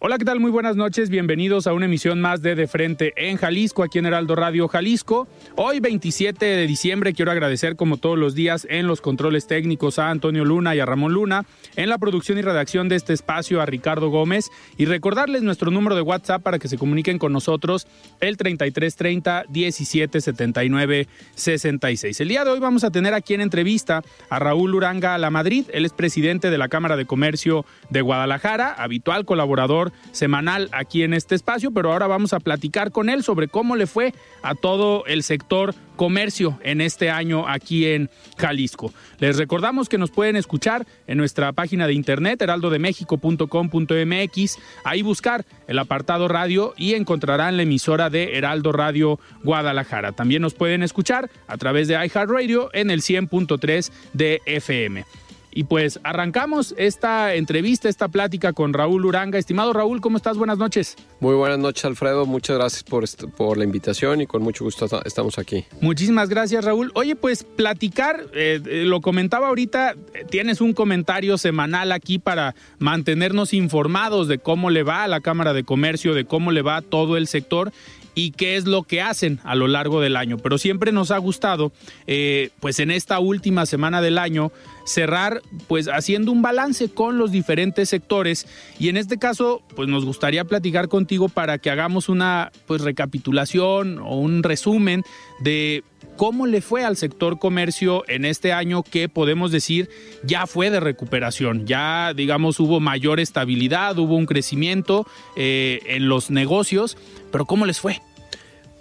Hola, ¿qué tal? Muy buenas noches. Bienvenidos a una emisión más de De Frente en Jalisco, aquí en Heraldo Radio Jalisco. Hoy, 27 de diciembre, quiero agradecer, como todos los días, en los controles técnicos a Antonio Luna y a Ramón Luna, en la producción y redacción de este espacio a Ricardo Gómez y recordarles nuestro número de WhatsApp para que se comuniquen con nosotros, el 3330 1779 66. El día de hoy vamos a tener aquí en entrevista a Raúl Uranga La Madrid. Él es presidente de la Cámara de Comercio de Guadalajara, habitual colaborador semanal aquí en este espacio, pero ahora vamos a platicar con él sobre cómo le fue a todo el sector comercio en este año aquí en Jalisco. Les recordamos que nos pueden escuchar en nuestra página de internet heraldodemexico.com.mx, ahí buscar el apartado radio y encontrarán la emisora de Heraldo Radio Guadalajara. También nos pueden escuchar a través de iHeartRadio en el 100.3 de FM. Y pues arrancamos esta entrevista, esta plática con Raúl Uranga. Estimado Raúl, ¿cómo estás? Buenas noches. Muy buenas noches, Alfredo. Muchas gracias por, por la invitación y con mucho gusto estamos aquí. Muchísimas gracias, Raúl. Oye, pues platicar, eh, eh, lo comentaba ahorita, eh, tienes un comentario semanal aquí para mantenernos informados de cómo le va a la Cámara de Comercio, de cómo le va a todo el sector y qué es lo que hacen a lo largo del año. Pero siempre nos ha gustado, eh, pues en esta última semana del año, cerrar pues haciendo un balance con los diferentes sectores y en este caso pues nos gustaría platicar contigo para que hagamos una pues recapitulación o un resumen de cómo le fue al sector comercio en este año que podemos decir ya fue de recuperación, ya digamos hubo mayor estabilidad, hubo un crecimiento eh, en los negocios, pero ¿cómo les fue?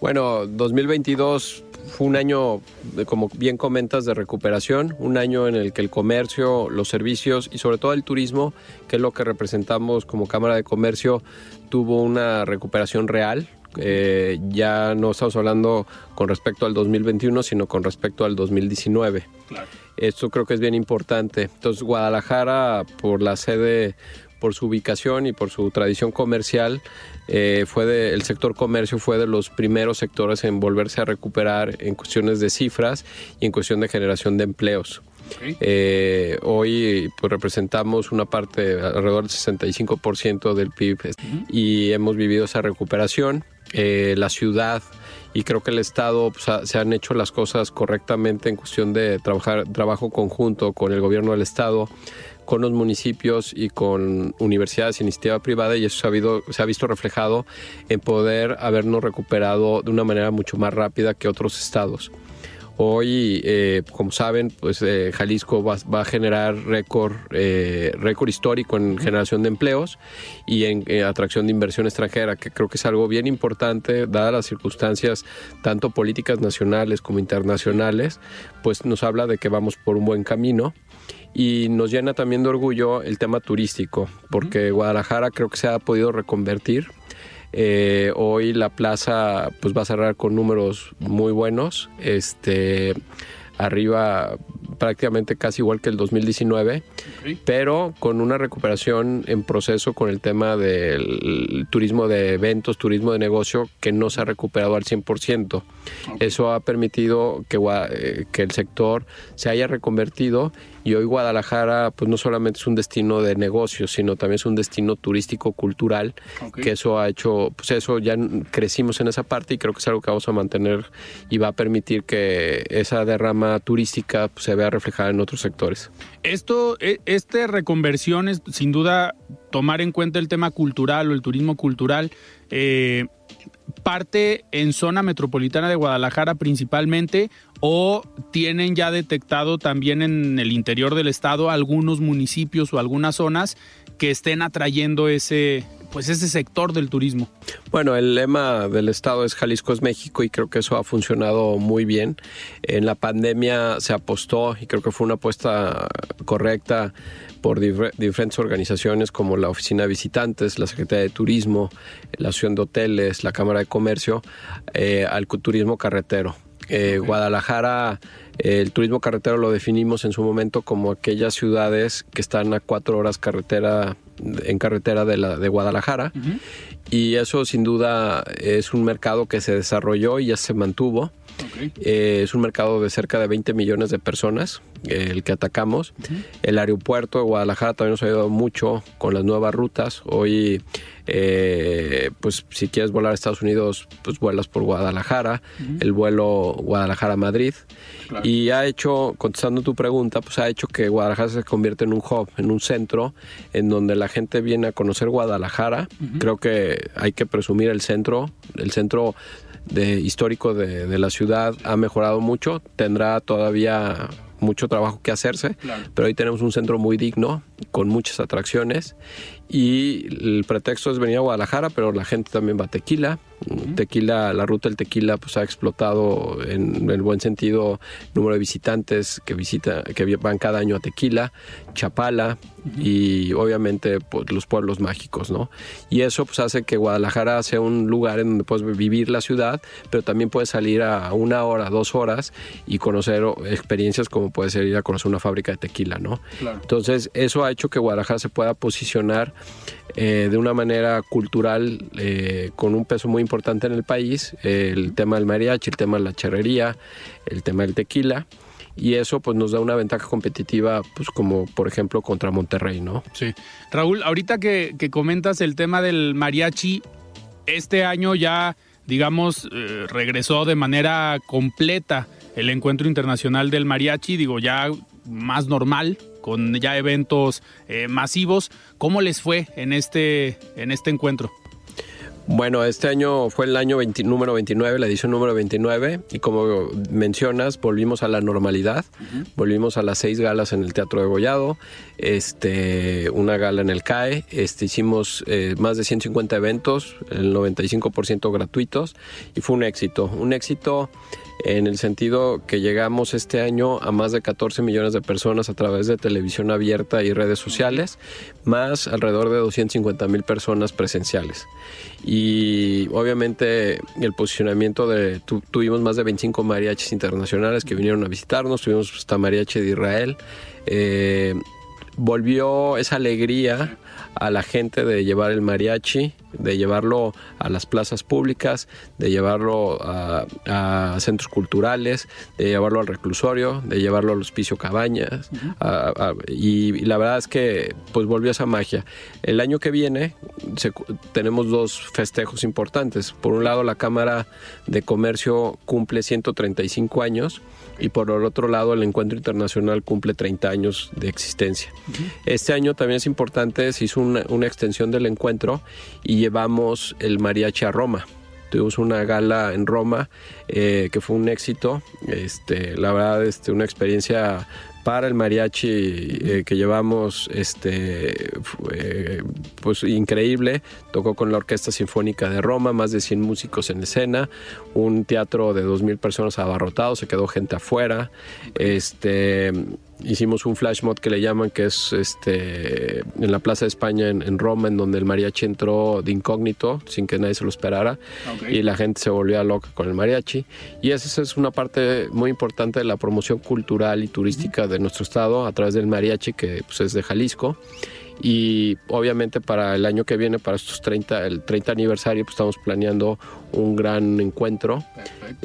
Bueno, 2022 fue un año, como bien comentas, de recuperación, un año en el que el comercio, los servicios y sobre todo el turismo, que es lo que representamos como Cámara de Comercio, tuvo una recuperación real. Eh, ya no estamos hablando con respecto al 2021, sino con respecto al 2019. Claro. Esto creo que es bien importante. Entonces, Guadalajara, por la sede por su ubicación y por su tradición comercial, eh, fue de, el sector comercio fue de los primeros sectores en volverse a recuperar en cuestiones de cifras y en cuestión de generación de empleos. Eh, hoy pues, representamos una parte alrededor del 65% del PIB y hemos vivido esa recuperación. Eh, la ciudad y creo que el Estado pues, se han hecho las cosas correctamente en cuestión de trabajar trabajo conjunto con el gobierno del Estado con los municipios y con universidades iniciativa privada y eso se ha, habido, se ha visto reflejado en poder habernos recuperado de una manera mucho más rápida que otros estados. Hoy, eh, como saben, pues eh, Jalisco va, a generar récord, eh, récord histórico en generación de empleos y en atracción de inversión extranjera, que creo que es algo bien importante, dadas las circunstancias tanto políticas nacionales como internacionales, pues nos habla de que vamos por un buen camino y nos llena también de orgullo el tema turístico, porque Guadalajara creo que se ha podido reconvertir. Eh, hoy la plaza pues va a cerrar con números muy buenos, este arriba prácticamente casi igual que el 2019, pero con una recuperación en proceso con el tema del turismo de eventos, turismo de negocio que no se ha recuperado al 100%. Eso ha permitido que, eh, que el sector se haya reconvertido Y hoy Guadalajara, pues no solamente es un destino de negocios, sino también es un destino turístico cultural, que eso ha hecho, pues eso ya crecimos en esa parte y creo que es algo que vamos a mantener y va a permitir que esa derrama turística pues, se vea reflejada en otros sectores. Esto, e, este reconversión es sin duda tomar en cuenta el tema cultural o el turismo cultural. Eh, parte en zona metropolitana de Guadalajara principalmente o tienen ya detectado también en el interior del estado algunos municipios o algunas zonas que estén atrayendo ese pues ese sector del turismo. Bueno, el lema del estado es Jalisco es México y creo que eso ha funcionado muy bien. En la pandemia se apostó y creo que fue una apuesta correcta por diferentes organizaciones como la Oficina de Visitantes, la Secretaría de Turismo, la Asociación de Hoteles, la Cámara de Comercio, eh, al turismo carretero. Eh, Guadalajara, el turismo carretero lo definimos en su momento como aquellas ciudades que están a cuatro horas carretera en carretera de, la, de Guadalajara. Y eso sin duda es un mercado que se desarrolló y ya se mantuvo. Eh, es un mercado de cerca de 20 millones de personas eh, el que atacamos. El aeropuerto de Guadalajara también nos ha ayudado mucho con las nuevas rutas. Hoy, eh, pues si quieres volar a Estados Unidos, pues vuelas por Guadalajara, el vuelo Guadalajara-Madrid. Y ha hecho, contestando tu pregunta, pues ha hecho que Guadalajara se convierta en un hub, en un centro, en donde la gente viene a conocer Guadalajara. Creo que hay que presumir el centro. El centro de, histórico de, de la ciudad ha mejorado mucho. Tendrá todavía mucho trabajo que hacerse, pero hoy tenemos un centro muy digno, con muchas atracciones y el pretexto es venir a Guadalajara, pero la gente también va a Tequila. Tequila, la ruta del tequila pues ha explotado en, el buen sentido número de visitantes que visita, que van cada año a Tequila, Chapala y obviamente pues, los pueblos mágicos, ¿no? Y eso pues hace que Guadalajara sea un lugar en donde puedes vivir la ciudad, pero también puedes salir a una hora, dos horas y conocer experiencias como puede ser ir a conocer una fábrica de tequila, ¿no? Entonces eso ha hecho que Guadalajara se pueda posicionar eh, de una manera cultural eh, con un peso muy importante en el país, el tema del mariachi, el tema de la charrería, el tema del tequila y eso pues nos da una ventaja competitiva pues como por ejemplo contra Monterrey, ¿no? Sí. Raúl, ahorita que, comentas el tema del mariachi, este año ya digamos eh, regresó de manera completa el encuentro internacional del mariachi, digo ya más normal, con ya eventos eh, masivos. ¿Cómo les fue en este, en este encuentro? Bueno, este año fue el año número 29, la edición número 29, y como mencionas, volvimos a la normalidad, volvimos a las seis galas en el Teatro de Gollado, este, una gala en el CAE, este, hicimos eh, más de 150 eventos, el 95% gratuitos, y fue un éxito, un éxito en el sentido que llegamos este año a más de 14 millones de personas a través de televisión abierta y redes sociales, más alrededor de 250 mil personas presenciales. Y obviamente el posicionamiento de, tuvimos más de 25 mariachis internacionales que vinieron a visitarnos, tuvimos hasta mariachi de Israel. Eh, volvió esa alegría a la gente de llevar el mariachi, de llevarlo a las plazas públicas, de llevarlo a, centros culturales, de llevarlo al reclusorio, de llevarlo al hospicio Cabañas. y, la verdad es que pues volvió esa magia. El año que viene tenemos dos festejos importantes. Por un lado, la Cámara de Comercio cumple 135 años y por el otro lado el encuentro internacional cumple 30 años de existencia. Este año también es importante, se hizo una, extensión del encuentro y llevamos el mariachi a Roma. Tuvimos una gala en Roma eh, que fue un éxito. Este, la verdad, este, una experiencia para el mariachi eh, que llevamos, este, pues increíble. Tocó con la Orquesta Sinfónica de Roma, más de 100 músicos en escena, un teatro de 2.000 personas abarrotado, se quedó gente afuera. Este, hicimos un flash mod que le llaman, que es este en la Plaza de España en, Roma, en donde el mariachi entró de incógnito, sin que nadie se lo esperara, y la gente se volvió loca con el mariachi. Y esa es una parte muy importante de la promoción cultural y turística de nuestro estado a través del mariachi, que pues, es de Jalisco. Y obviamente para el año que viene, para estos 30, el 30 aniversario, pues estamos planeando un gran encuentro.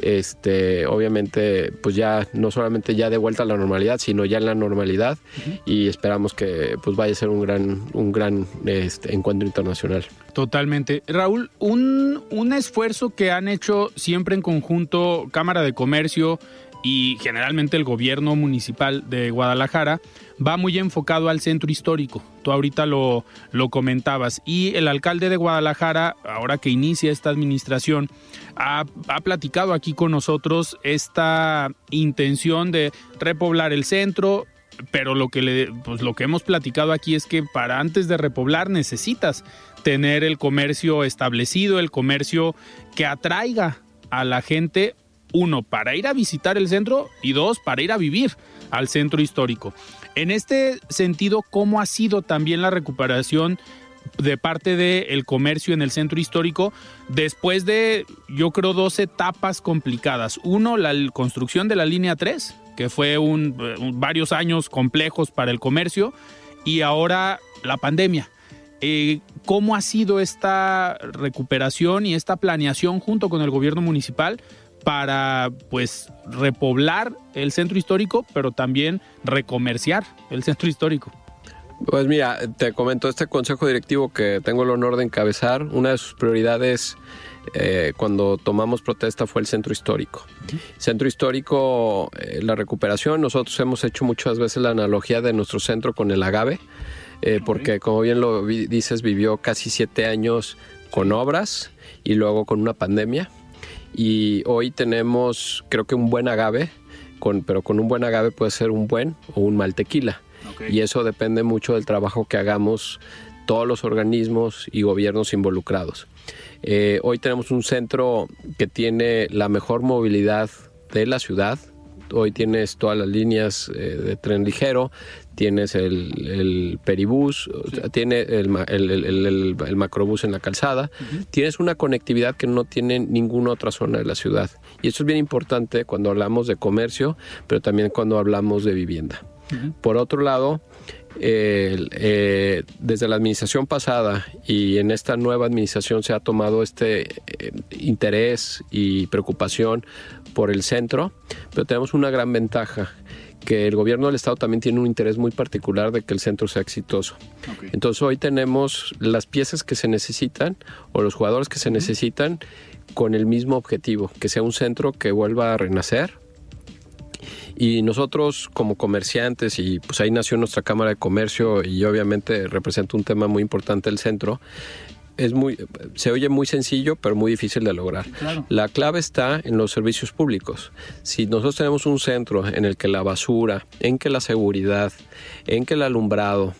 Este, obviamente, pues ya no solamente ya de vuelta a la normalidad, sino ya en la normalidad y esperamos que pues vaya a ser un gran, un gran este, encuentro internacional. Totalmente. Raúl, un, un esfuerzo que han hecho siempre en conjunto Cámara de Comercio y generalmente el gobierno municipal de Guadalajara va muy enfocado al centro histórico. Tú ahorita lo, lo comentabas. Y el alcalde de Guadalajara, ahora que inicia esta administración, ha, ha, platicado aquí con nosotros esta intención de repoblar el centro. Pero lo que, pues lo que hemos platicado aquí es que para antes de repoblar necesitas tener el comercio establecido, el comercio que atraiga a la gente uno, para ir a visitar el centro y dos, para ir a vivir al centro histórico. En este sentido, ¿cómo ha sido también la recuperación de parte del comercio en el centro histórico después de, yo creo, dos etapas complicadas? Uno, la construcción de la línea 3, que fue un, un, varios años complejos para el comercio, y ahora la pandemia. Eh, ¿Cómo ha sido esta recuperación y esta planeación junto con el gobierno municipal para pues repoblar el centro histórico, pero también recomerciar el centro histórico. Pues mira, te comento este consejo directivo que tengo el honor de encabezar. Una de sus prioridades eh, cuando tomamos protesta fue el centro histórico. Centro histórico, eh, la recuperación, nosotros hemos hecho muchas veces la analogía de nuestro centro con el agave, eh, porque como bien lo dices, vivió casi siete años con obras y luego con una pandemia y hoy tenemos creo que un buen agave, con, pero con un buen agave puede ser un buen o un mal tequila. Okay. Y eso depende mucho del trabajo que hagamos todos los organismos y gobiernos involucrados. Eh, hoy tenemos un centro que tiene la mejor movilidad de la ciudad. Hoy tienes todas las líneas eh, de tren ligero, tienes el, el peribús, sí. tiene el, el, el, macrobús en la calzada, uh -huh. tienes una conectividad que no tiene ninguna otra zona de la ciudad. Y eso es bien importante cuando hablamos de comercio, pero también cuando hablamos de vivienda. Uh -huh. Por otro lado, eh, eh, desde la administración pasada y en esta nueva administración se ha tomado este eh, interés y preocupación por el centro, pero tenemos una gran ventaja que el gobierno del estado también tiene un interés muy particular de que el centro sea exitoso. Okay. Entonces hoy tenemos las piezas que se necesitan o los jugadores que se necesitan con el mismo objetivo, que sea un centro que vuelva a renacer. Y nosotros como comerciantes, y pues ahí nació nuestra Cámara de Comercio y obviamente representa un tema muy importante el centro, es muy, se oye muy sencillo, pero muy difícil de lograr. Claro. La clave está en los servicios públicos. Si nosotros tenemos un centro en el que la basura, en que la seguridad, en que el alumbrado,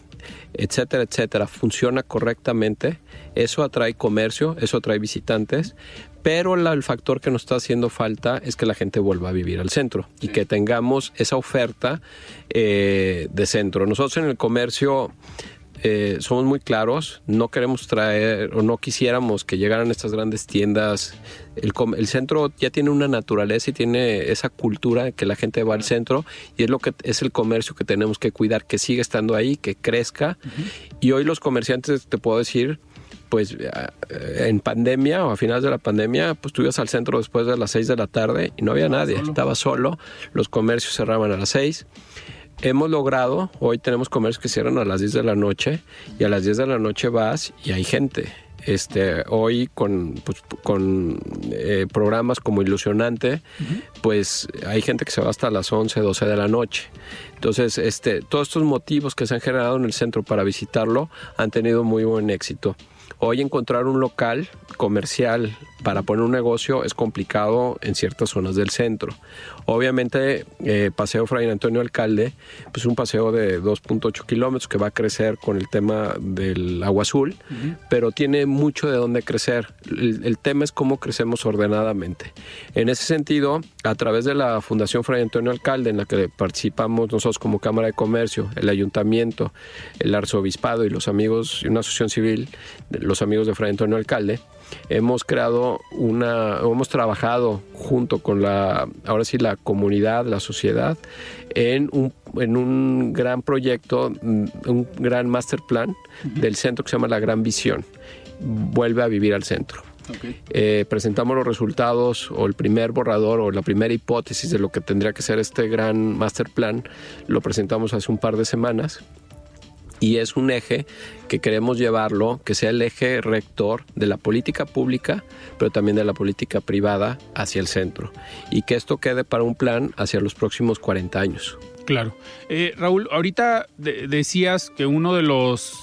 etcétera, etcétera, funciona correctamente, eso atrae comercio, eso atrae visitantes, pero la, el factor que nos está haciendo falta es que la gente vuelva a vivir al centro y que tengamos esa oferta eh, de centro. Nosotros en el comercio eh, somos muy claros, no queremos traer o no quisiéramos que llegaran estas grandes tiendas. El, el, centro ya tiene una naturaleza y tiene esa cultura que la gente va al centro y es lo que es el comercio que tenemos que cuidar, que siga estando ahí, que crezca. Uh -huh. Y hoy los comerciantes, te puedo decir, pues en pandemia o a finales de la pandemia, pues tú ibas al centro después de las 6 de la tarde y no había nadie, solo. estaba solo, los comercios cerraban a las 6 hemos logrado, hoy tenemos comercios que cierran a las 10 de la noche y a las 10 de la noche vas y hay gente. Este, hoy con, pues, con eh, programas como Ilusionante, uh -huh. pues hay gente que se va hasta las 11, 12 de la noche. Entonces, este, todos estos motivos que se han generado en el centro para visitarlo han tenido muy buen éxito. Hoy encontrar un local comercial para poner un negocio es complicado en ciertas zonas del centro. Obviamente, eh, Paseo Fray Antonio Alcalde, pues un paseo de 2.8 kilómetros que va a crecer con el tema del agua azul, uh -huh. pero tiene mucho de dónde crecer. El, tema es cómo crecemos ordenadamente. En ese sentido, a través de la Fundación Fray Antonio Alcalde, en la que participamos nosotros como Cámara de Comercio, el Ayuntamiento, el Arzobispado y los amigos, y una asociación civil, los amigos de Fray Antonio Alcalde, hemos creado una, hemos trabajado junto con la, ahora sí, la comunidad, la sociedad, en un, en un gran proyecto, mm, un gran master plan del centro que se llama La Gran Visión. Vuelve a vivir al centro. Eh, presentamos los resultados o el primer borrador o la primera hipótesis de lo que tendría que ser este gran master plan. Lo presentamos hace un par de semanas y es un eje que queremos llevarlo, que sea el eje rector de la política pública, pero también de la política privada hacia el centro, y que esto quede para un plan hacia los próximos 40 años. Claro. Eh, Raúl, ahorita decías que uno de los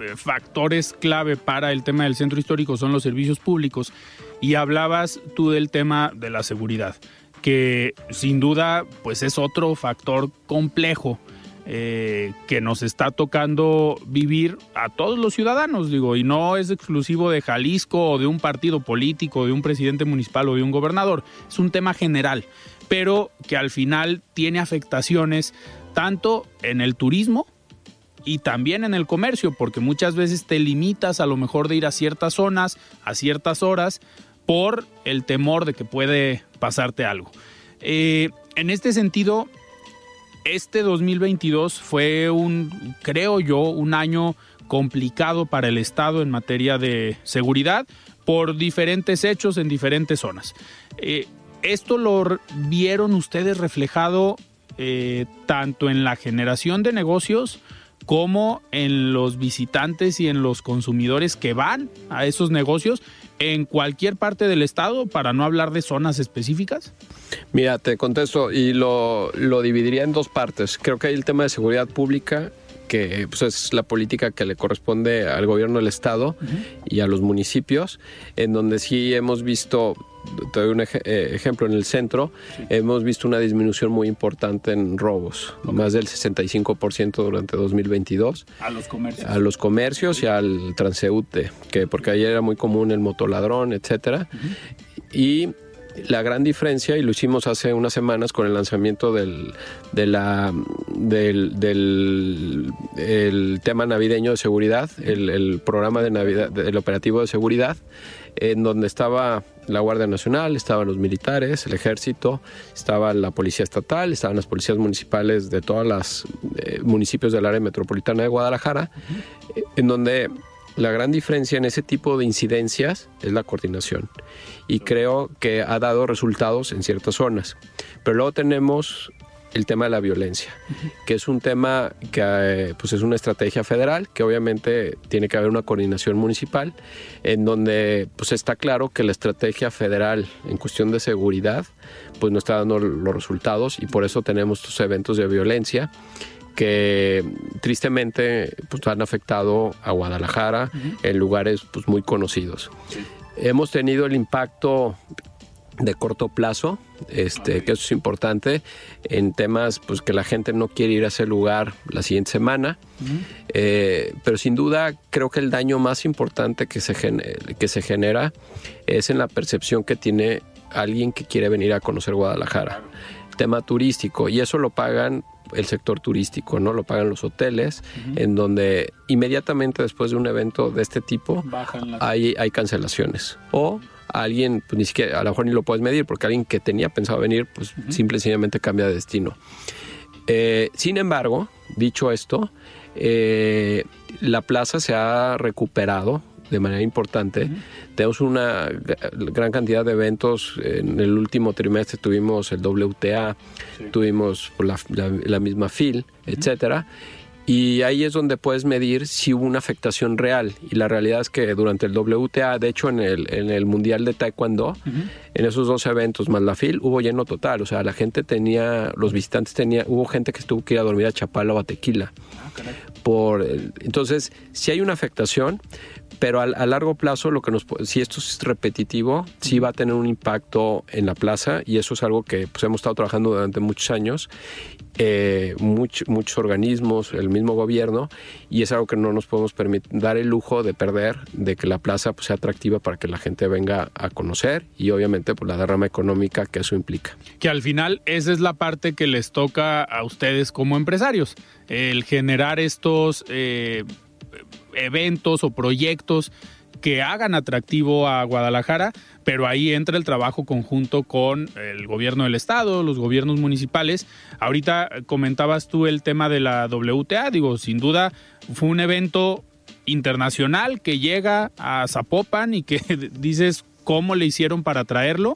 eh, factores clave para el tema del centro histórico son los servicios públicos y hablabas tú del tema de la seguridad, que sin duda pues es otro factor complejo eh, que nos está tocando vivir a todos los ciudadanos, digo, y no es exclusivo de Jalisco o de un partido político, de un presidente municipal o de un gobernador, es un tema general, pero que al final tiene afectaciones tanto en el turismo, y también en el comercio, porque muchas veces te limitas a lo mejor de ir a ciertas zonas, a ciertas horas, por el temor de que puede pasarte algo. Eh, en este sentido, este 2022 fue un, creo yo, un año complicado para el Estado en materia de seguridad por diferentes hechos en diferentes zonas. Eh, ¿Esto lo vieron ustedes reflejado eh, tanto en la generación de negocios como en los visitantes y en los consumidores que van a esos negocios en cualquier parte del estado, para no hablar de zonas específicas? Mira, te contesto y lo, dividiría en dos partes. Creo que hay el tema de seguridad pública que pues, es la política que le corresponde al gobierno del estado y a los municipios, en donde sí hemos visto, te doy un eh, ejemplo, en el centro, hemos visto una disminución muy importante en robos, más del 65% durante 2022. A los comercios. A los comercios y al transeúnte, que porque ayer era muy común el motoladrón, etcétera. Y la gran diferencia, y lo hicimos hace unas semanas con el lanzamiento del, de la, del, el tema navideño de seguridad, el, programa de Navidad, el operativo de seguridad, en donde estaba la Guardia Nacional, estaban los militares, el ejército, estaba la policía estatal, estaban las policías municipales de todos los eh, municipios del área metropolitana de Guadalajara, en donde la gran diferencia en ese tipo de incidencias es la coordinación y creo que ha dado resultados en ciertas zonas. Pero luego tenemos el tema de la violencia, que es un tema que eh, pues es una estrategia federal, que obviamente tiene que haber una coordinación municipal, en donde pues está claro que la estrategia federal en cuestión de seguridad pues no está dando los resultados y por eso tenemos estos eventos de violencia que tristemente pues, han afectado a Guadalajara en lugares pues, muy conocidos. Hemos tenido el impacto de corto plazo, este, que eso es importante, en temas pues que la gente no quiere ir a ese lugar la siguiente semana, eh, pero sin duda creo que el daño más importante que se, que se genera es en la percepción que tiene alguien que quiere venir a conocer Guadalajara. tema turístico, y eso lo pagan el sector turístico, ¿no? Lo pagan los hoteles, en donde inmediatamente después de un evento de este tipo hay, hay cancelaciones. O alguien, pues ni siquiera, a lo mejor ni lo puedes medir, porque alguien que tenía pensado venir, pues simple y sencillamente cambia de destino. Eh, sin embargo, dicho esto, eh, la plaza se ha recuperado de manera importante. Tenemos una gran cantidad de eventos. En el último trimestre tuvimos el WTA, tuvimos la, misma FIL, etcétera. Y ahí es donde puedes medir si hubo una afectación real. Y la realidad es que durante el WTA, de hecho en el, en el Mundial de Taekwondo, en esos dos eventos más la FIL, hubo lleno total. O sea, la gente tenía, los visitantes tenía, hubo gente que estuvo que ir a dormir a Chapala o a Tequila. Ah, Por, entonces, si hay una afectación, pero a, largo plazo, lo que nos, si esto es repetitivo, sí va a tener un impacto en la plaza y eso es algo que pues, hemos estado trabajando durante muchos años eh, muchos organismos, el mismo gobierno, y es algo que no nos podemos permitir, dar el lujo de perder, de que la plaza pues, sea atractiva para que la gente venga a conocer y obviamente pues, la derrama económica que eso implica. Que al final esa es la parte que les toca a ustedes como empresarios, el generar estos eh, eventos o proyectos que hagan atractivo a Guadalajara, pero ahí entra el trabajo conjunto con el gobierno del estado, los gobiernos municipales. Ahorita comentabas tú el tema de la WTA, digo, sin duda fue un evento internacional que llega a Zapopan y que dices cómo le hicieron para traerlo,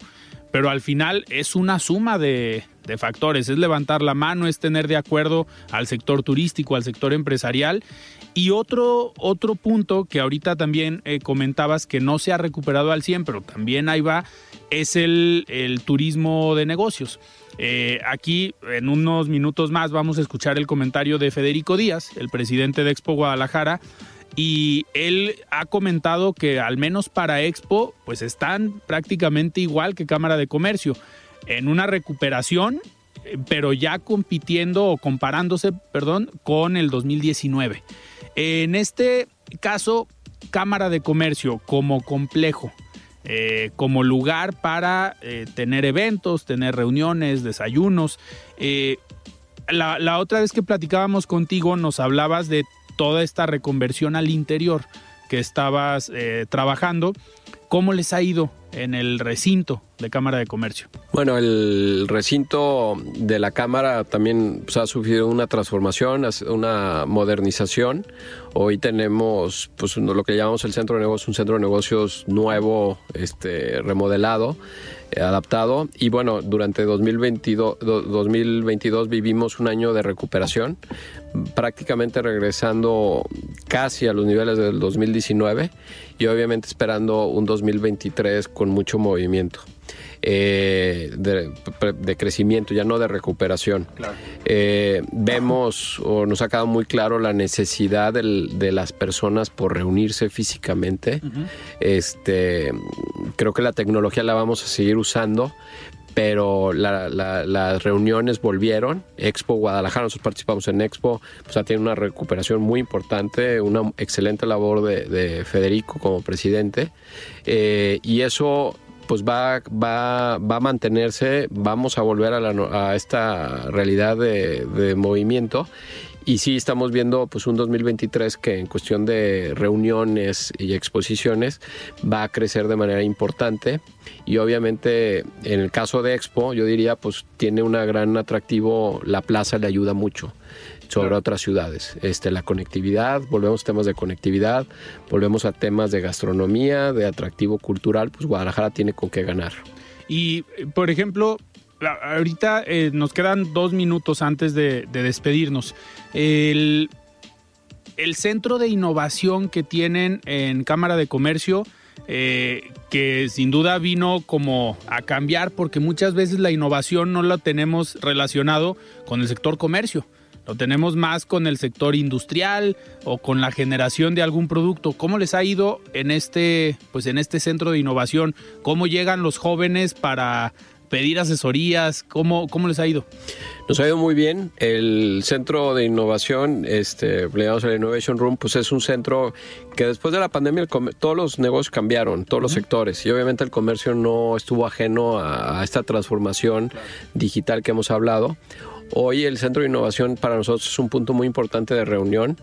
pero al final es una suma de, de factores, es levantar la mano, es tener de acuerdo al sector turístico, al sector empresarial y otro, otro punto que ahorita también eh, comentabas que no se ha recuperado al 100, pero también ahí va, es el, turismo de negocios. Eh, aquí en unos minutos más vamos a escuchar el comentario de Federico Díaz, el presidente de Expo Guadalajara, y él ha comentado que al menos para Expo pues están prácticamente igual que Cámara de Comercio, en una recuperación, eh, pero ya compitiendo o comparándose, perdón, con el 2019. En este caso, Cámara de Comercio como complejo, eh, como lugar para eh, tener eventos, tener reuniones, desayunos. La, otra vez que platicábamos contigo nos hablabas de toda esta reconversión al interior que estabas trabajando. ¿Cómo les ha ido en el recinto de Cámara de Comercio? Bueno, el recinto de la Cámara también pues, ha sufrido una transformación, una modernización. Hoy tenemos pues, lo que llamamos el centro de negocios, un centro de negocios nuevo, este, remodelado, eh, adaptado. Y bueno, durante 2022, 2022 vivimos un año de recuperación, prácticamente regresando casi a los niveles del 2019 y obviamente esperando un 2023 con mucho movimiento. Eh, de, crecimiento, ya no de recuperación. Eh, vemos o nos ha quedado muy claro la necesidad de las personas por reunirse físicamente. este, creo que la tecnología la vamos a seguir usando, pero las reuniones volvieron. Expo Guadalajara, nosotros participamos en Expo, pues ha tenido una recuperación muy importante, una excelente labor de, Federico como presidente, eh, y eso pues va, va, va a mantenerse, vamos a volver a, esta realidad de, movimiento y sí estamos viendo pues un 2023 que en cuestión de reuniones y exposiciones va a crecer de manera importante y obviamente en el caso de Expo yo diría pues tiene un gran atractivo, la plaza le ayuda mucho sobre otras ciudades. Este, la conectividad, volvemos a temas de conectividad, volvemos a temas de gastronomía, de atractivo cultural, pues Guadalajara tiene con qué ganar. Y, por ejemplo, ahorita eh, nos quedan dos minutos antes de, despedirnos. El, centro de innovación que tienen en Cámara de Comercio, eh, que sin duda vino como a cambiar porque muchas veces la innovación no la tenemos relacionado con el sector comercio. Lo tenemos más con el sector industrial o con la generación de algún producto. ¿Cómo les ha ido en este, pues en este centro de innovación? ¿Cómo llegan los jóvenes para pedir asesorías? ¿Cómo, cómo les ha ido? Nos ha ido muy bien. El centro de innovación, este, llamamos el Innovation Room, pues es un centro que después de la pandemia todos los negocios cambiaron, todos los sectores, y obviamente el comercio no estuvo ajeno a, a esta transformación digital que hemos hablado. Hoy el Centro de Innovación para nosotros es un punto muy importante de reunión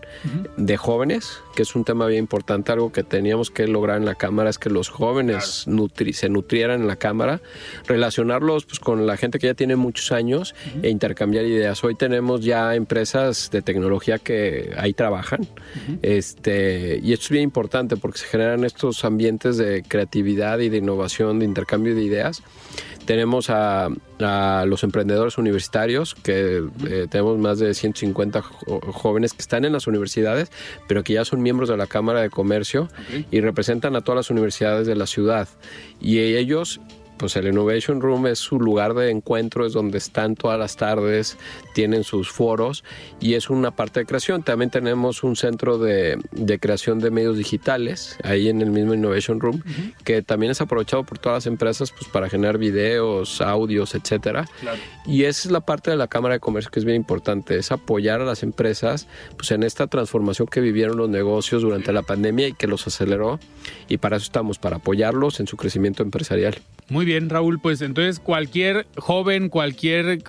de jóvenes, que es un tema bien importante, algo que teníamos que lograr en la Cámara es que los jóvenes se nutrieran en la Cámara, relacionarlos pues, con la gente que ya tiene muchos años e intercambiar ideas. Hoy tenemos ya empresas de tecnología que ahí trabajan este, y esto es bien importante porque se generan estos ambientes de creatividad y de innovación, de intercambio de ideas tenemos a, los emprendedores universitarios, que eh, tenemos más de 150 jóvenes que están en las universidades, pero que ya son miembros de la Cámara de Comercio y representan a todas las universidades de la ciudad. Y ellos pues el Innovation Room es su lugar de encuentro, es donde están todas las tardes, tienen sus foros y es una parte de creación. También tenemos un centro de, creación de medios digitales ahí en el mismo Innovation Room, que también es aprovechado por todas las empresas pues, para generar videos, audios, etcétera. Y esa es la parte de la Cámara de Comercio que es bien importante, es apoyar a las empresas pues, en esta transformación que vivieron los negocios durante la pandemia y que los aceleró. Y para eso estamos, para apoyarlos en su crecimiento empresarial. Muy bien, Raúl, pues entonces cualquier joven, cualquier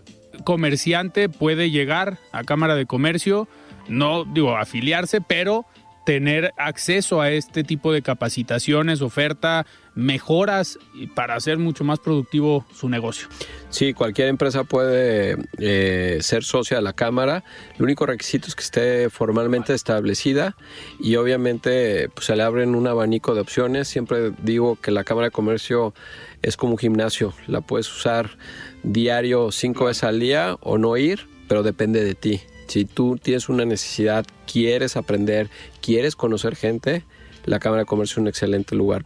comerciante puede llegar a Cámara de Comercio, no digo afiliarse, pero tener acceso a este tipo de capacitaciones, oferta, mejoras para hacer mucho más productivo su negocio. Sí, cualquier empresa puede eh, ser socia de la Cámara. El único requisito es que esté formalmente establecida y obviamente pues, se le abren un abanico de opciones. Siempre digo que la Cámara de Comercio es como un gimnasio. La puedes usar diario cinco veces al día o no ir, pero depende de ti. Si tú tienes una necesidad, quieres aprender, quieres conocer gente, la Cámara de Comercio es un excelente lugar.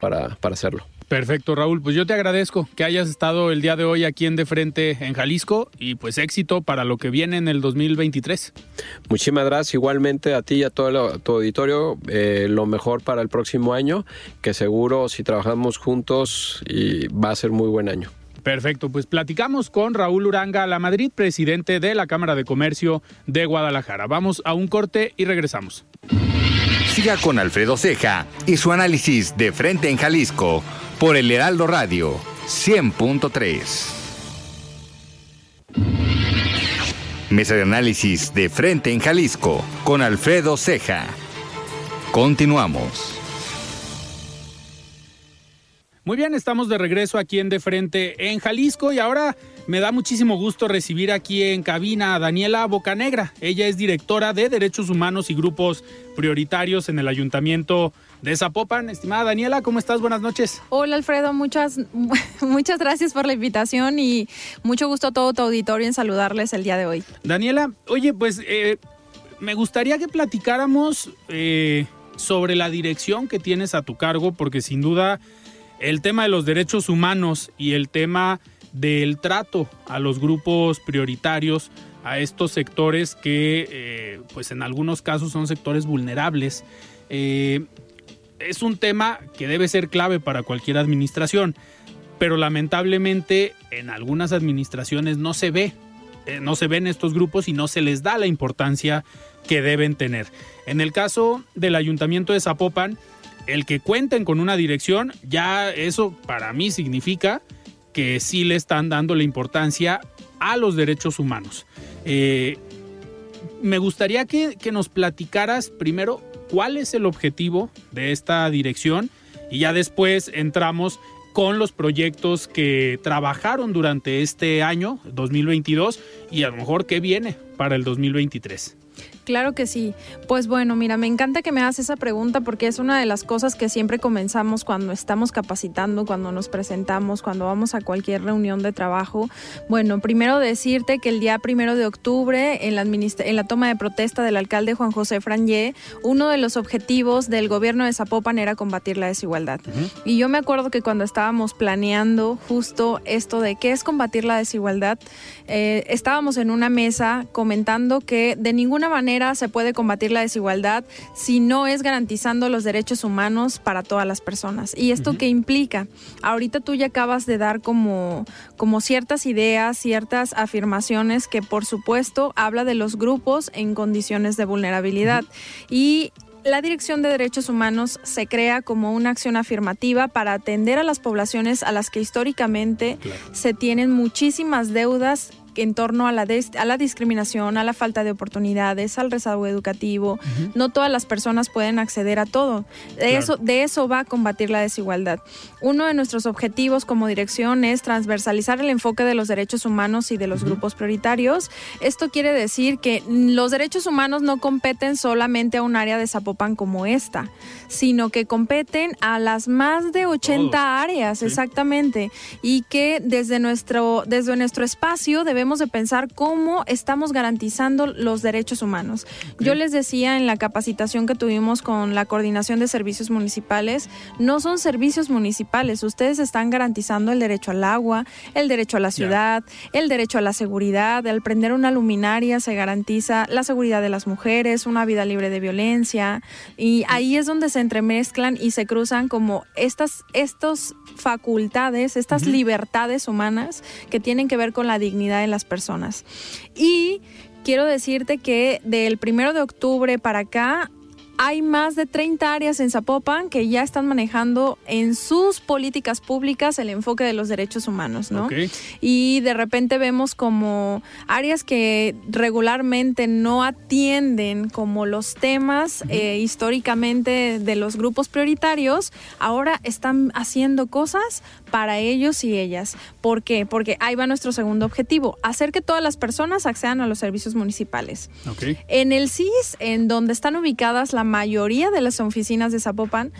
Para, para hacerlo. Perfecto, Raúl. Pues yo te agradezco que hayas estado el día de hoy aquí en De Frente en Jalisco y pues éxito para lo que viene en el 2023. Muchísimas gracias. Igualmente a ti y a todo tu auditorio, eh, lo mejor para el próximo año, que seguro si trabajamos juntos y va a ser muy buen año. Perfecto, pues platicamos con Raúl Uranga La Madrid, presidente de la Cámara de Comercio de Guadalajara. Vamos a un corte y regresamos. Siga con Alfredo Ceja y su análisis de frente en Jalisco por el Heraldo Radio 100.3. Mesa de análisis de frente en Jalisco con Alfredo Ceja. Continuamos. Muy bien, estamos de regreso aquí en De Frente en Jalisco y ahora me da muchísimo gusto recibir aquí en cabina a Daniela Bocanegra. Ella es directora de Derechos Humanos y Grupos Prioritarios en el Ayuntamiento de Zapopan. Estimada Daniela, ¿cómo estás? Buenas noches. Hola Alfredo, muchas, muchas gracias por la invitación y mucho gusto a todo tu auditorio en saludarles el día de hoy. Daniela, oye, pues eh, me gustaría que platicáramos eh, sobre la dirección que tienes a tu cargo, porque sin duda el tema de los derechos humanos y el tema del trato a los grupos prioritarios, a estos sectores que, eh, pues en algunos casos son sectores vulnerables, es un tema que debe ser clave para cualquier administración, pero lamentablemente en algunas administraciones no se ve, eh, no se ven estos grupos y no se les da la importancia que deben tener. En el caso del ayuntamiento de Zapopan, el que cuenten con una dirección, ya eso para mí significa que sí le están dando la importancia a los derechos humanos. Eh, me gustaría que, que nos platicaras primero cuál es el objetivo de esta dirección y ya después entramos con los proyectos que trabajaron durante este año 2022 y a lo mejor qué viene para el 2023. Claro que sí. Pues bueno, mira, me encanta que me hagas esa pregunta porque es una de las cosas que siempre comenzamos cuando estamos capacitando, cuando nos presentamos, cuando vamos a cualquier reunión de trabajo. Bueno, primero decirte que el día primero de octubre, en la, en la toma de protesta del alcalde Juan José Frangé, uno de los objetivos del gobierno de Zapopan era combatir la desigualdad. Y yo me acuerdo que cuando estábamos planeando justo esto de qué es combatir la desigualdad, eh, estábamos en una mesa argumentando que de ninguna manera se puede combatir la desigualdad si no es garantizando los derechos humanos para todas las personas. ¿Y esto qué implica? Ahorita tú ya acabas de dar como, como ciertas ideas, ciertas afirmaciones que por supuesto habla de los grupos en condiciones de vulnerabilidad. Y la Dirección de Derechos Humanos se crea como una acción afirmativa para atender a las poblaciones a las que históricamente se tienen muchísimas deudas en torno a la, a la discriminación, a la falta de oportunidades, al rezago educativo. No todas las personas pueden acceder a todo. De, eso, de eso va a combatir la desigualdad. Uno de nuestros objetivos como dirección es transversalizar el enfoque de los derechos humanos y de los grupos prioritarios. Esto quiere decir que los derechos humanos no competen solamente a un área de Zapopan como esta, sino que competen a las más de 80 áreas, exactamente, y que desde nuestro, desde nuestro espacio debemos de pensar cómo estamos garantizando los derechos humanos. Yo les decía en la capacitación que tuvimos con la coordinación de servicios municipales, no son servicios municipales, ustedes están garantizando el derecho al agua, el derecho a la ciudad, el derecho a la seguridad, al prender una luminaria se garantiza la seguridad de las mujeres, una vida libre de violencia. Y ahí es donde se entremezclan y se cruzan como estas estos facultades, estas libertades humanas que tienen que ver con la dignidad de las personas. Y quiero decirte que del primero de octubre para acá hay más de 30 áreas en Zapopan que ya están manejando en sus políticas públicas el enfoque de los derechos humanos, ¿no? Y de repente vemos como áreas que regularmente no atienden como los temas eh, históricamente de los grupos prioritarios, ahora están haciendo cosas para ellos y ellas. ¿Por qué? Porque ahí va nuestro segundo objetivo, hacer que todas las personas accedan a los servicios municipales. En el CIS, en donde están ubicadas la mayoría de las oficinas de Zapopan,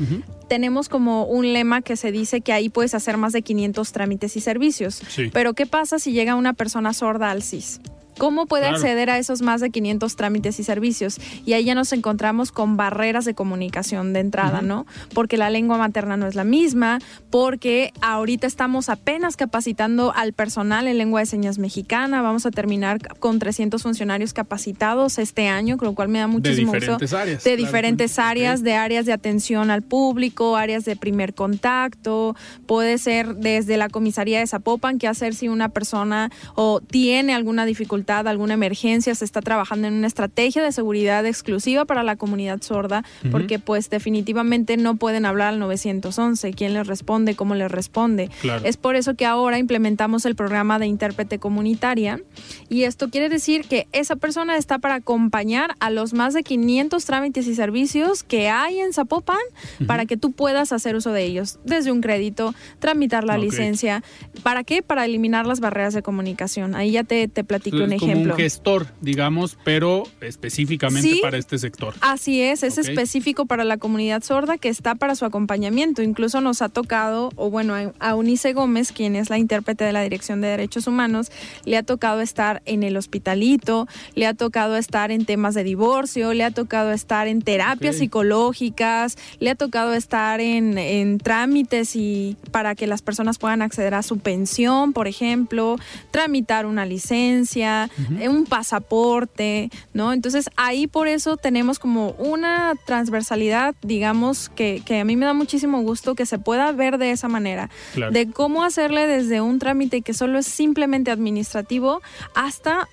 tenemos como un lema que se dice que ahí puedes hacer más de 500 trámites y servicios. Pero ¿qué pasa si llega una persona sorda al CIS? ¿Cómo puede acceder a esos más de 500 trámites y servicios? Y ahí ya nos encontramos con barreras de comunicación de entrada, ¿no? Porque la lengua materna no es la misma, porque ahorita estamos apenas capacitando al personal en lengua de señas mexicana, vamos a terminar con 300 funcionarios capacitados este año, con lo cual me da muchísimo De diferentes áreas. De diferentes áreas, de áreas de atención al público, áreas de primer contacto, puede ser desde la comisaría de Zapopan, qué hacer si una persona o tiene alguna dificultad alguna emergencia, se está trabajando en una estrategia de seguridad exclusiva para la comunidad sorda, porque pues definitivamente no pueden hablar al 911, quién les responde, cómo les responde. Es por eso que ahora implementamos el programa de intérprete comunitaria y esto quiere decir que esa persona está para acompañar a los más de 500 trámites y servicios que hay en Zapopan para que tú puedas hacer uso de ellos, desde un crédito, tramitar la licencia. ¿Para qué? Para eliminar las barreras de comunicación. Ahí ya te, te platico un como un gestor, digamos, pero específicamente para este sector. Así es, es específico para la comunidad sorda que está para su acompañamiento. Incluso nos ha tocado, o bueno, a Unice Gómez, quien es la intérprete de la Dirección de Derechos Humanos, le ha tocado estar en el hospitalito, le ha tocado estar en temas de divorcio, le ha tocado estar en terapias psicológicas, le ha tocado estar en, en trámites y para que las personas puedan acceder a su pensión, por ejemplo, tramitar una licencia, un pasaporte, ¿no? Entonces ahí por eso tenemos como una transversalidad, digamos, que, que a mí me da muchísimo gusto que se pueda ver de esa manera, de cómo hacerle desde un trámite que solo es simplemente administrativo hasta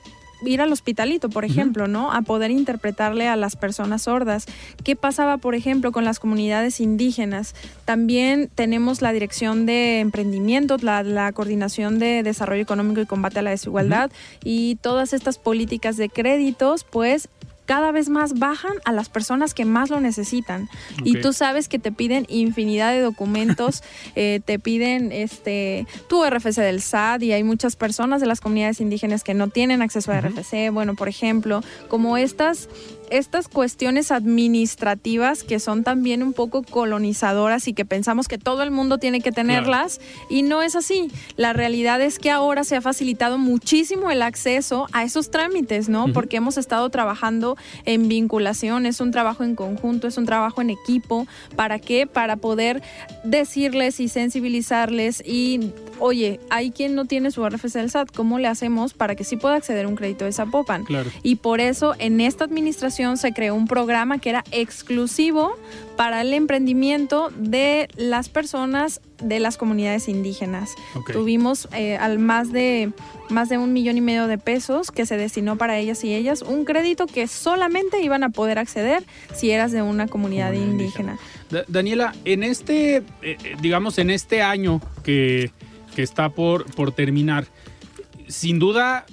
ir al hospitalito, por ejemplo, ¿no? A poder interpretarle a las personas sordas. ¿Qué pasaba, por ejemplo, con las comunidades indígenas? También tenemos la dirección de emprendimiento, la, coordinación de desarrollo económico y combate a la desigualdad y todas estas políticas de créditos, pues cada vez más bajan a las personas que más lo necesitan. Y tú sabes que te piden infinidad de documentos, eh, te piden este tu RFC del SAT y hay muchas personas de las comunidades indígenas que no tienen acceso a RFC. Bueno, por ejemplo, como estas estas cuestiones administrativas que son también un poco colonizadoras y que pensamos que todo el mundo tiene que tenerlas y no es así. La realidad es que ahora se ha facilitado muchísimo el acceso a esos trámites, ¿no? Porque hemos estado trabajando en vinculación, es un trabajo en conjunto, es un trabajo en equipo. ¿Para qué? Para poder decirles y sensibilizarles y oye, hay quien no tiene su RFC del SAT, ¿cómo le hacemos para que sí pueda acceder a un crédito de Zapopan? Claro. Y por eso en esta administración se creó un programa que era exclusivo para el emprendimiento de las personas de las comunidades indígenas. Tuvimos eh, al más de más de un millón y medio de pesos que se destinó para ellas y ellas, un crédito que solamente iban a poder acceder si eras de una comunidad Comunidad indígena. Da- Daniela, en este, eh, eh, digamos, en este año que, que está por, por terminar, sin duda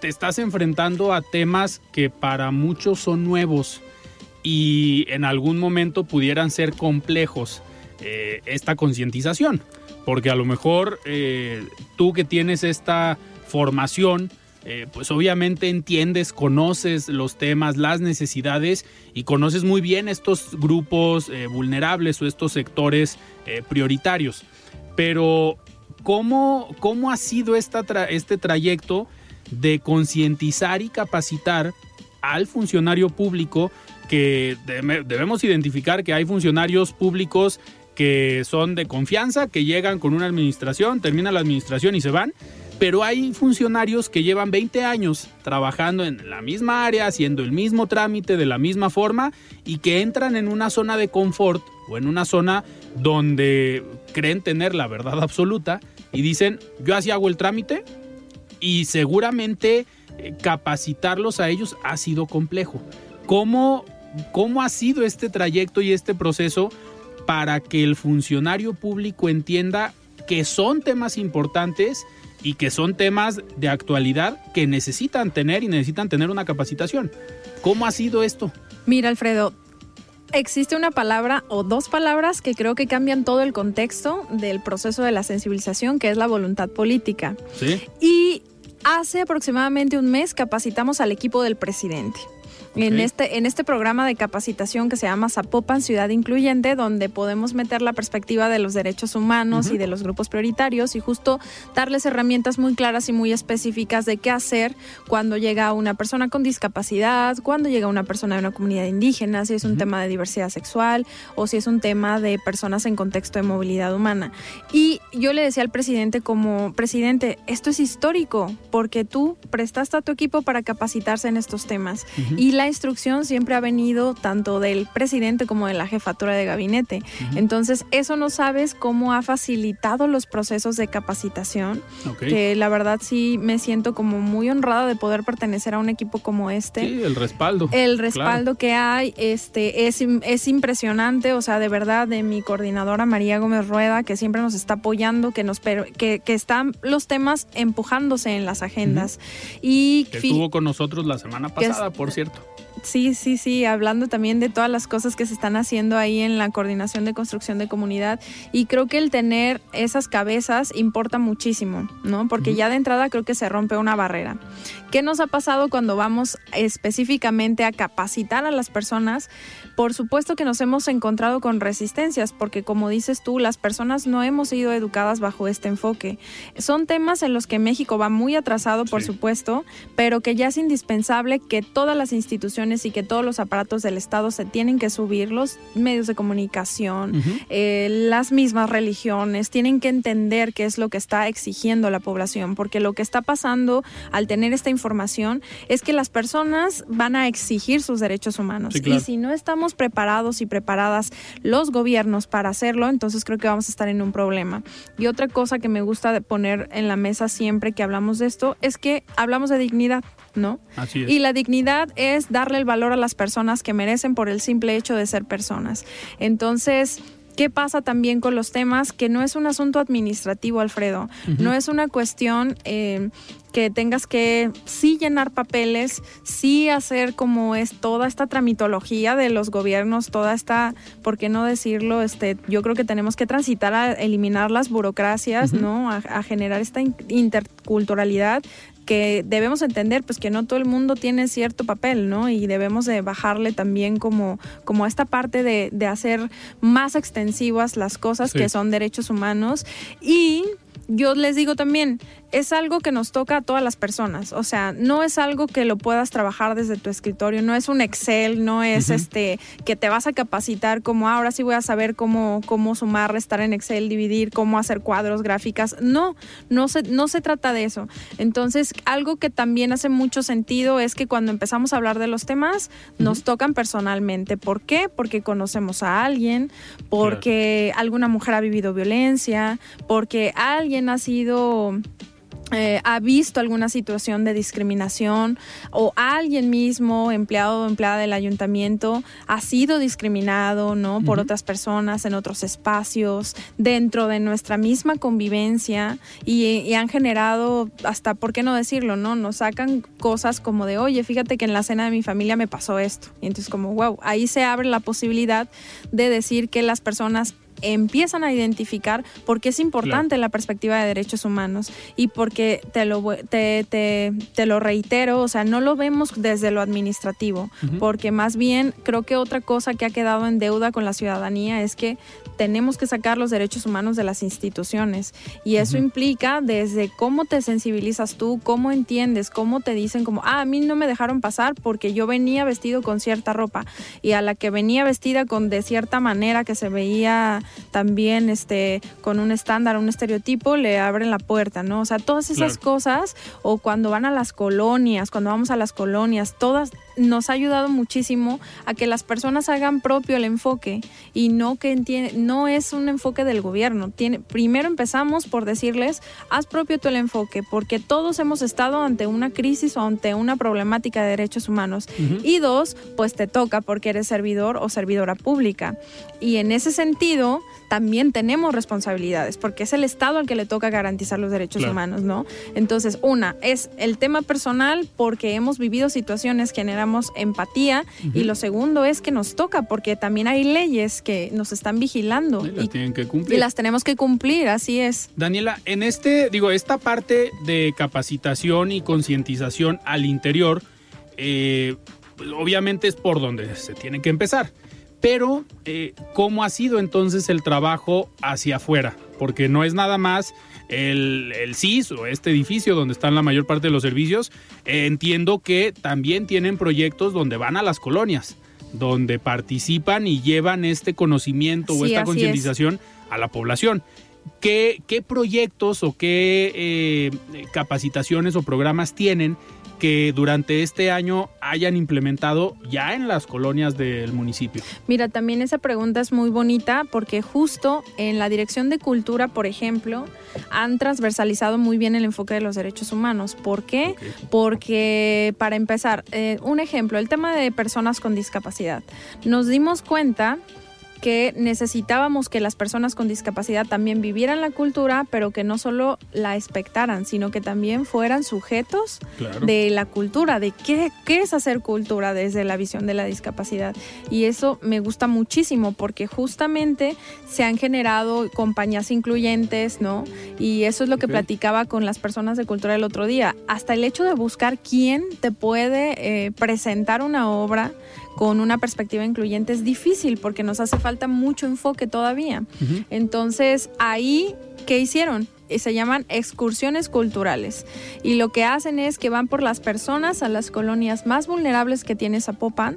te estás enfrentando a temas que para muchos son nuevos y en algún momento pudieran ser complejos eh, esta concientización, porque a lo mejor eh, tú que tienes esta formación, eh, pues obviamente entiendes, conoces los temas, las necesidades y conoces muy bien estos grupos vulnerables o estos sectores prioritarios. Pero, ¿cómo, cómo ha sido esta este trayecto de concientizar y capacitar al funcionario público debemos identificar que hay funcionarios públicos que son de confianza, que llegan con una administración, termina la administración y se van, pero hay funcionarios que llevan 20 años trabajando en la misma área, haciendo el mismo trámite de la misma forma y que entran en una zona de confort o en una zona donde creen tener la verdad absoluta y dicen, yo así hago el trámite y seguramente eh, capacitarlos a ellos ha sido complejo. ¿Cómo, ¿Cómo ha sido este trayecto y este proceso para que el funcionario público entienda que son temas importantes y que son temas de actualidad que necesitan tener y necesitan tener una capacitación? ¿Cómo ha sido esto? Mira, Alfredo, existe una palabra o dos palabras que creo que cambian todo el contexto del proceso de la sensibilización, que es la voluntad política. ¿Sí? Y hace aproximadamente un mes capacitamos al equipo del presidente. En, Ok. este, en este programa de capacitación que se llama Zapopan Ciudad Incluyente, donde podemos meter la perspectiva de los derechos humanos y de los grupos prioritarios y justo darles herramientas muy claras y muy específicas de qué hacer cuando llega una persona con discapacidad, cuando llega una persona de una comunidad indígena, si es un tema de diversidad sexual o si es un tema de personas en contexto de movilidad humana. Y yo le decía al presidente como, presidente, esto es histórico porque tú prestaste a tu equipo para capacitarse en estos temas. Y la instrucción siempre ha venido tanto del presidente como de la jefatura de gabinete. Entonces, eso no sabes cómo ha facilitado los procesos de capacitación, Ok. que la verdad sí me siento como muy honrada de poder pertenecer a un equipo como este Sí, el respaldo. el Claro. respaldo que hay este es, es impresionante, o sea, de verdad, de mi coordinadora María Gómez Rueda, que siempre nos está apoyando, que nos que, que están los temas empujándose en las agendas. Y Que estuvo con nosotros la semana pasada, por cierto. Sí, sí, sí, hablando también de todas las cosas que se están haciendo ahí en la coordinación de construcción de comunidad y creo que el tener esas cabezas importa muchísimo, ¿no? Porque ya de entrada creo que se rompe una barrera. ¿Qué nos ha pasado cuando vamos específicamente a capacitar a las personas? Por supuesto que nos hemos encontrado con resistencias, porque como dices tú, las personas no hemos sido educadas bajo este enfoque. Son temas en los que México va muy atrasado, por Sí. supuesto, pero que ya es indispensable que todas las instituciones y que todos los aparatos del Estado se tienen que subir, los medios de comunicación, Ujú. eh, las mismas religiones, tienen que entender qué es lo que está exigiendo la población, porque lo que está pasando al tener esta información es que las personas van a exigir sus derechos humanos. Sí, claro. Y si no estamos preparados y preparadas los gobiernos para hacerlo, entonces creo que vamos a estar en un problema. Y otra cosa que me gusta poner en la mesa siempre que hablamos de esto es que hablamos de dignidad, ¿no? Así es. Y la dignidad es darle el valor a las personas que merecen por el simple hecho de ser personas. Entonces, ¿qué pasa también con los temas? Que no es un asunto administrativo, Alfredo. No es una cuestión eh, que tengas que sí llenar papeles, sí hacer como es toda esta tramitología de los gobiernos, toda esta, ¿por qué no decirlo? Este, yo creo que tenemos que transitar a eliminar las burocracias, ¿no? A, a generar esta in- interculturalidad que debemos entender pues que no todo el mundo tiene cierto papel, ¿no? Y debemos de bajarle también como, como esta parte de, de hacer más extensivas las cosas Sí. que son derechos humanos. Y yo les digo también, es algo que nos toca a todas las personas. O sea, no es algo que lo puedas trabajar desde tu escritorio, no es un Excel, no es este que te vas a capacitar como ah, ahora sí voy a saber cómo, cómo sumar, restar en Excel, dividir, cómo hacer cuadros, gráficas. No, no se, no se trata de eso. Entonces, algo que también hace mucho sentido es que cuando empezamos a hablar de los temas, nos tocan personalmente. ¿Por qué? Porque conocemos a alguien, porque alguna mujer ha vivido violencia, porque alguien ha sido eh, ha visto alguna situación de discriminación o alguien mismo, empleado o empleada del ayuntamiento, ha sido discriminado ¿no? por otras personas en otros espacios, dentro de nuestra misma convivencia y, han generado, hasta, ¿por qué no decirlo? no Nos sacan cosas como de, oye, fíjate que en la cena de mi familia me pasó esto. Y entonces como, wow, ahí se abre la posibilidad de decir que las personas empiezan a identificar porque es importante la perspectiva de derechos humanos y porque te lo, te, te, te, lo reitero, o sea, no lo vemos desde lo administrativo, porque más bien creo que otra cosa que ha quedado en deuda con la ciudadanía es que tenemos que sacar los derechos humanos de las instituciones y eso implica desde cómo te sensibilizas tú, cómo entiendes, cómo te dicen como, ah, a mí no me dejaron pasar porque yo venía vestido con cierta ropa y a la que venía vestida con de cierta manera que se veía también este con un estándar, un estereotipo, le abren la puerta, ¿no? O sea, todas esas cosas o cuando van a las colonias, cuando vamos a las colonias, todas nos ha ayudado muchísimo a que las personas hagan propio el enfoque y no que no es un enfoque del gobierno. Tiene, primero empezamos por decirles, haz propio tú el enfoque, porque todos hemos estado ante una crisis o ante una problemática de derechos humanos. Y dos, pues te toca porque eres servidor o servidora pública. Y en ese sentido, también tenemos responsabilidades, porque es el Estado al que le toca garantizar los derechos humanos, ¿no? Entonces, una, es el tema personal porque hemos vivido situaciones generamos empatía y lo segundo es que nos toca porque también hay leyes que nos están vigilando. Y las tienen que cumplir. Y las tenemos que cumplir, así es. Daniela, en este, digo, esta parte de capacitación y concientización al interior, eh, pues, obviamente es por donde se tiene que empezar. Pero, eh, ¿cómo ha sido entonces el trabajo hacia afuera? Porque no es nada más el, el CIS o este edificio donde están la mayor parte de los servicios. Eh, entiendo que también tienen proyectos donde van a las colonias, donde participan y llevan este conocimiento o esta concientización a la población. ¿Qué, ¿Qué, proyectos o qué eh, capacitaciones o programas tienen que durante este año hayan implementado ya en las colonias del municipio? Mira, también esa pregunta es muy bonita porque justo en la Dirección de Cultura, por ejemplo, han transversalizado muy bien el enfoque de los derechos humanos. ¿Por qué? Porque, para empezar, eh, un ejemplo, el tema de personas con discapacidad. Nos dimos cuenta que necesitábamos que las personas con discapacidad también vivieran la cultura, pero que no solo la expectaran, sino que también fueran sujetos de la cultura, de qué, qué es hacer cultura desde la visión de la discapacidad. Y eso me gusta muchísimo porque justamente se han generado compañías incluyentes, ¿no? Y eso es lo que platicaba con las personas de cultura el otro día. Hasta el hecho de buscar quién te puede eh, presentar una obra con una perspectiva incluyente es difícil porque nos hace falta mucho enfoque todavía. Entonces, ahí, ¿qué hicieron? Se llaman excursiones culturales y lo que hacen es que van por las personas a las colonias más vulnerables que tiene Zapopan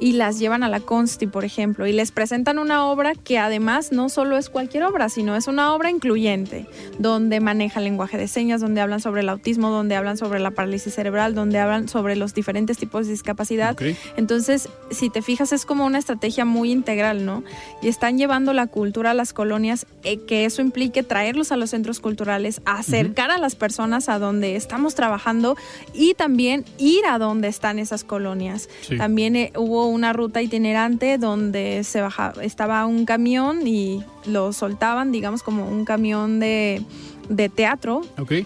y las llevan a la Consti, por ejemplo, y les presentan una obra que además no solo es cualquier obra, sino es una obra incluyente, donde maneja lenguaje de señas, donde hablan sobre el autismo, donde hablan sobre la parálisis cerebral, donde hablan sobre los diferentes tipos de discapacidad. Entonces, si te fijas, es como una estrategia muy integral, ¿no? Y están llevando la cultura a las colonias, eh, que eso implique traerlos a los centros culturales, acercar a las personas a donde estamos trabajando y también ir a donde están esas colonias. También eh, hubo una ruta itinerante donde se bajaba, estaba un camión y lo soltaban, digamos, como un camión de de teatro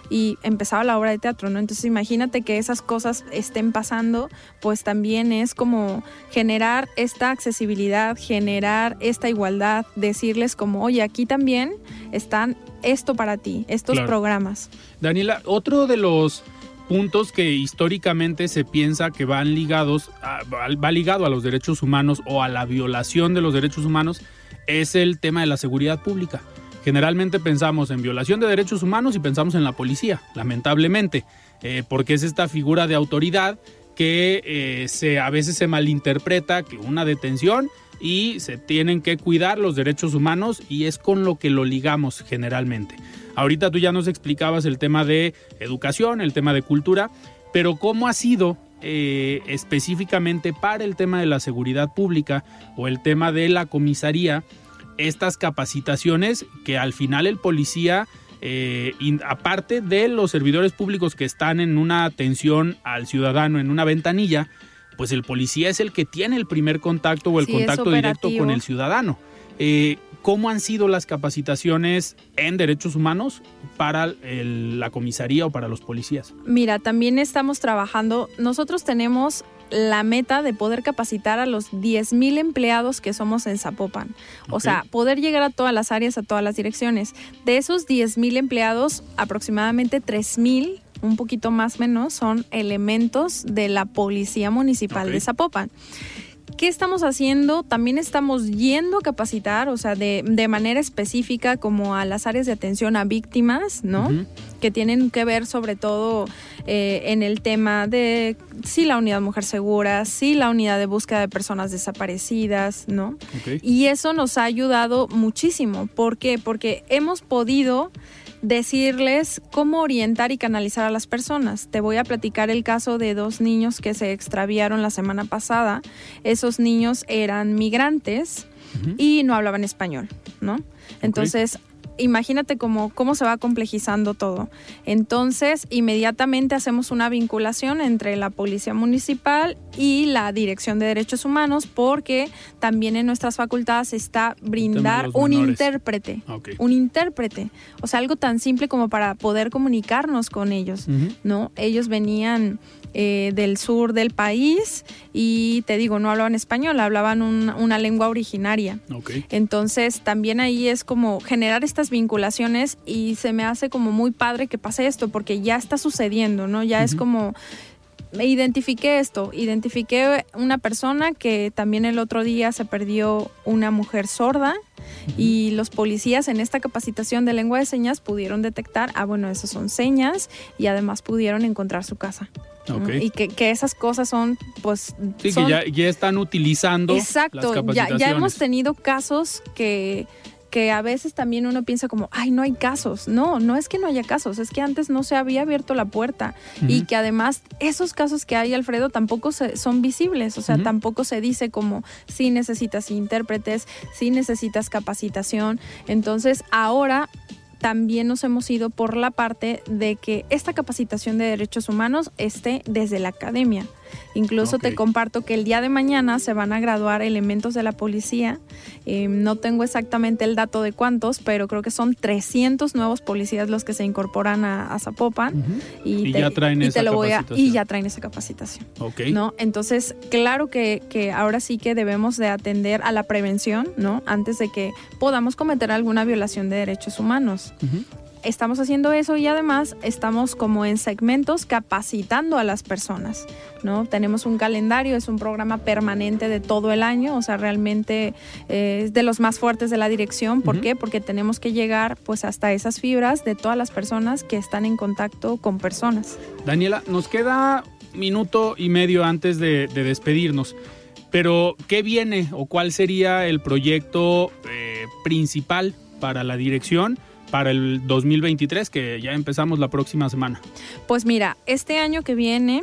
y empezaba la obra de teatro, ¿no? Entonces imagínate que esas cosas estén pasando, pues también es como generar esta accesibilidad, generar esta igualdad, decirles como, oye, aquí también están esto para ti, estos programas. Daniela, otro de los puntos que históricamente se piensa que van ligados, va ligado a los derechos humanos o a la violación de los derechos humanos, es el tema de la seguridad pública. Generalmente pensamos en violación de derechos humanos y pensamos en la policía, lamentablemente, eh, porque es esta figura de autoridad que eh, a veces se malinterpreta que una detención y se tienen que cuidar los derechos humanos y es con lo que lo ligamos generalmente. Ahorita tú ya nos explicabas el tema de educación, el tema de cultura, pero ¿cómo ha sido eh, específicamente para el tema de la seguridad pública o el tema de la comisaría estas capacitaciones que al final el policía, eh, aparte de los servidores públicos que están en una atención al ciudadano en una ventanilla, pues el policía es el que tiene el primer contacto o el contacto directo con el ciudadano. Eh, ¿Cómo han sido las capacitaciones en derechos humanos para la comisaría o para los policías? Mira, también estamos trabajando, nosotros tenemos la meta de poder capacitar a los 10.000 empleados que somos en Zapopan. O sea, poder llegar a todas las áreas, a todas las direcciones. De esos 10.000 empleados, aproximadamente 3.000 un poquito más o menos, son elementos de la Policía Municipal de Zapopan. ¿Qué estamos haciendo? También estamos yendo a capacitar, o sea, de, de manera específica como a las áreas de atención a víctimas, ¿no? Que tienen que ver sobre todo eh, en el tema de sí la unidad Mujer Segura, sí la unidad de búsqueda de personas desaparecidas, ¿no? Y eso nos ha ayudado muchísimo. ¿Por qué? Porque hemos podido decirles cómo orientar y canalizar a las personas. Te voy a platicar el caso de dos niños que se extraviaron la semana pasada. Esos niños eran migrantes y no hablaban español, ¿no? Entonces, imagínate cómo, cómo se va complejizando todo. Entonces, inmediatamente hacemos una vinculación entre la Policía Municipal y la Dirección de Derechos Humanos porque también en nuestras facultades está brindar un intérprete. Un intérprete. O sea, algo tan simple como para poder comunicarnos con ellos, ¿no? Ellos venían eh, del sur del país y te digo, no hablaban español, hablaban una lengua originaria. Entonces también ahí es como generar estas vinculaciones y se me hace como muy padre que pase esto porque ya está sucediendo, ¿no? Ya es como identifiqué esto, identifiqué una persona que también el otro día se perdió una mujer sorda y los policías en esta capacitación de lengua de señas pudieron detectar, ah, bueno, esas son señas y además pudieron encontrar su casa. Y que, esas cosas son, pues... Sí, que ya, están utilizando. Exacto, ya, ya hemos tenido casos que que a veces también uno piensa como, ay, no hay casos. No, no es que no haya casos, es que antes no se había abierto la puerta y que además esos casos que hay, Alfredo, tampoco son visibles, o sea, tampoco se dice como si necesitas intérpretes, si necesitas capacitación. Entonces, ahora también nos hemos ido por la parte de que esta capacitación de derechos humanos esté desde la academia. Incluso te comparto que el día de mañana se van a graduar elementos de la policía. Eh, no tengo exactamente el dato de cuántos, pero creo que son 300 nuevos policías los que se incorporan a, Zapopan. y, ya traen esa capacitación. y ya traen esa capacitación. ¿no? Entonces, claro que, que, ahora sí que debemos de atender a la prevención, ¿no? Antes de que podamos cometer alguna violación de derechos humanos estamos haciendo eso y además estamos como en segmentos capacitando a las personas, ¿no? Tenemos un calendario, es un programa permanente de todo el año, o sea, realmente eh, es de los más fuertes de la dirección. ¿Por qué? Porque tenemos que llegar pues hasta esas fibras de todas las personas que están en contacto con personas. Daniela, nos queda minuto y medio antes de, despedirnos. Pero, ¿qué viene o cuál sería el proyecto eh, principal para la dirección? Para el 2023, que ya empezamos la próxima semana? Pues mira, este año que viene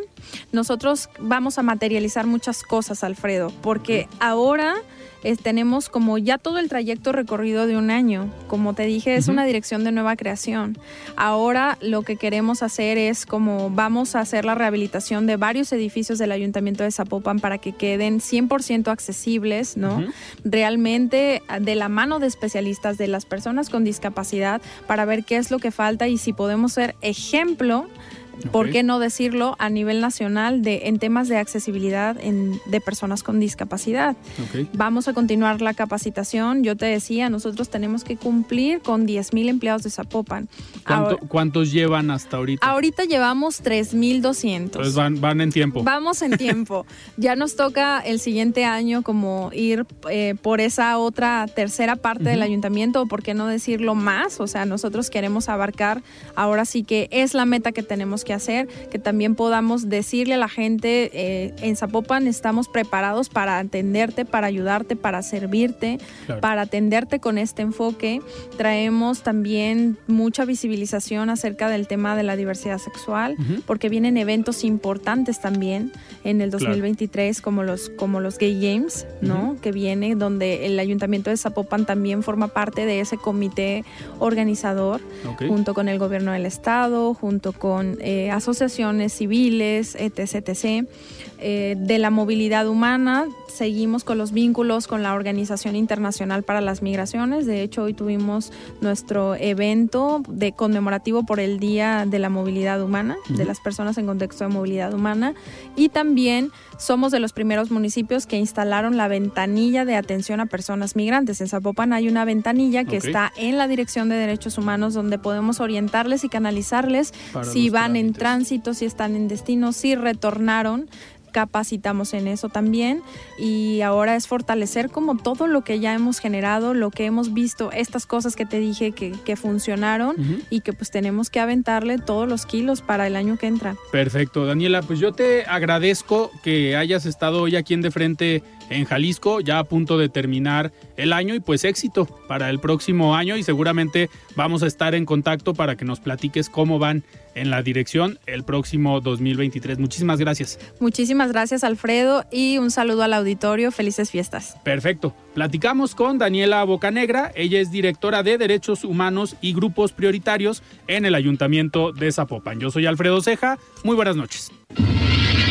nosotros vamos a materializar muchas cosas, Alfredo, porque ahora tenemos como ya todo el trayecto recorrido de un año. Como te dije, es una dirección de nueva creación. Ahora lo que queremos hacer es como vamos a hacer la rehabilitación de varios edificios del Ayuntamiento de Zapopan para que queden 100% accesibles, ¿no? Realmente de la mano de especialistas, de las personas con discapacidad, para ver qué es lo que falta y si podemos ser ejemplo ¿por qué no decirlo a nivel nacional de, en temas de accesibilidad en, de personas con discapacidad? Vamos a continuar la capacitación. Yo te decía, nosotros tenemos que cumplir con 10 mil empleados de Zapopan. ¿Cuánto- Ahora- ¿Cuántos llevan hasta ahorita? ahorita llevamos 3.200. Entonces van, van en tiempo. Vamos en tiempo. ya nos toca el siguiente año como ir eh, por esa otra tercera parte del ayuntamiento, o por qué no decirlo más. O sea, nosotros queremos abarcar, ahora sí que es la meta que tenemos que hacer, que también podamos decirle a la gente, eh, en Zapopan estamos preparados para atenderte, para ayudarte, para servirte, Claro. para atenderte con este enfoque. Traemos también mucha visibilización acerca del tema de la diversidad sexual, Ujú. porque vienen eventos importantes también en el Claro. 2023, como los, como los Gay Games, ¿no? Que viene, donde el Ayuntamiento de Zapopan también forma parte de ese comité organizador, Ok. junto con el gobierno del estado, junto con eh, asociaciones civiles, etc. etc. Eh, de la movilidad humana, seguimos con los vínculos con la Organización Internacional para las Migraciones. De hecho, hoy tuvimos nuestro evento de conmemorativo por el Día de la Movilidad Humana, de las personas en contexto de movilidad humana. Y también somos de los primeros municipios que instalaron la ventanilla de atención a personas migrantes. En Zapopan hay una ventanilla que está en la Dirección de Derechos Humanos donde podemos orientarles y canalizarles Para si van en tránsito, si están en destino, si retornaron capacitamos en eso también y ahora es fortalecer como todo lo que ya hemos generado, lo que hemos visto, estas cosas que te dije que, que funcionaron y que pues tenemos que aventarle todos los kilos para el año que entra. Perfecto, Daniela, pues yo te agradezco que hayas estado hoy aquí en De Frente en Jalisco, ya a punto de terminar el año y pues éxito para el próximo año y seguramente vamos a estar en contacto para que nos platiques cómo van en la dirección el próximo 2023. Muchísimas gracias. Muchísimas gracias Alfredo y un saludo al auditorio, felices fiestas. Perfecto. Platicamos con Daniela Bocanegra, ella es directora de Derechos Humanos y Grupos Prioritarios en el Ayuntamiento de Zapopan. Yo soy Alfredo Ceja, muy buenas noches.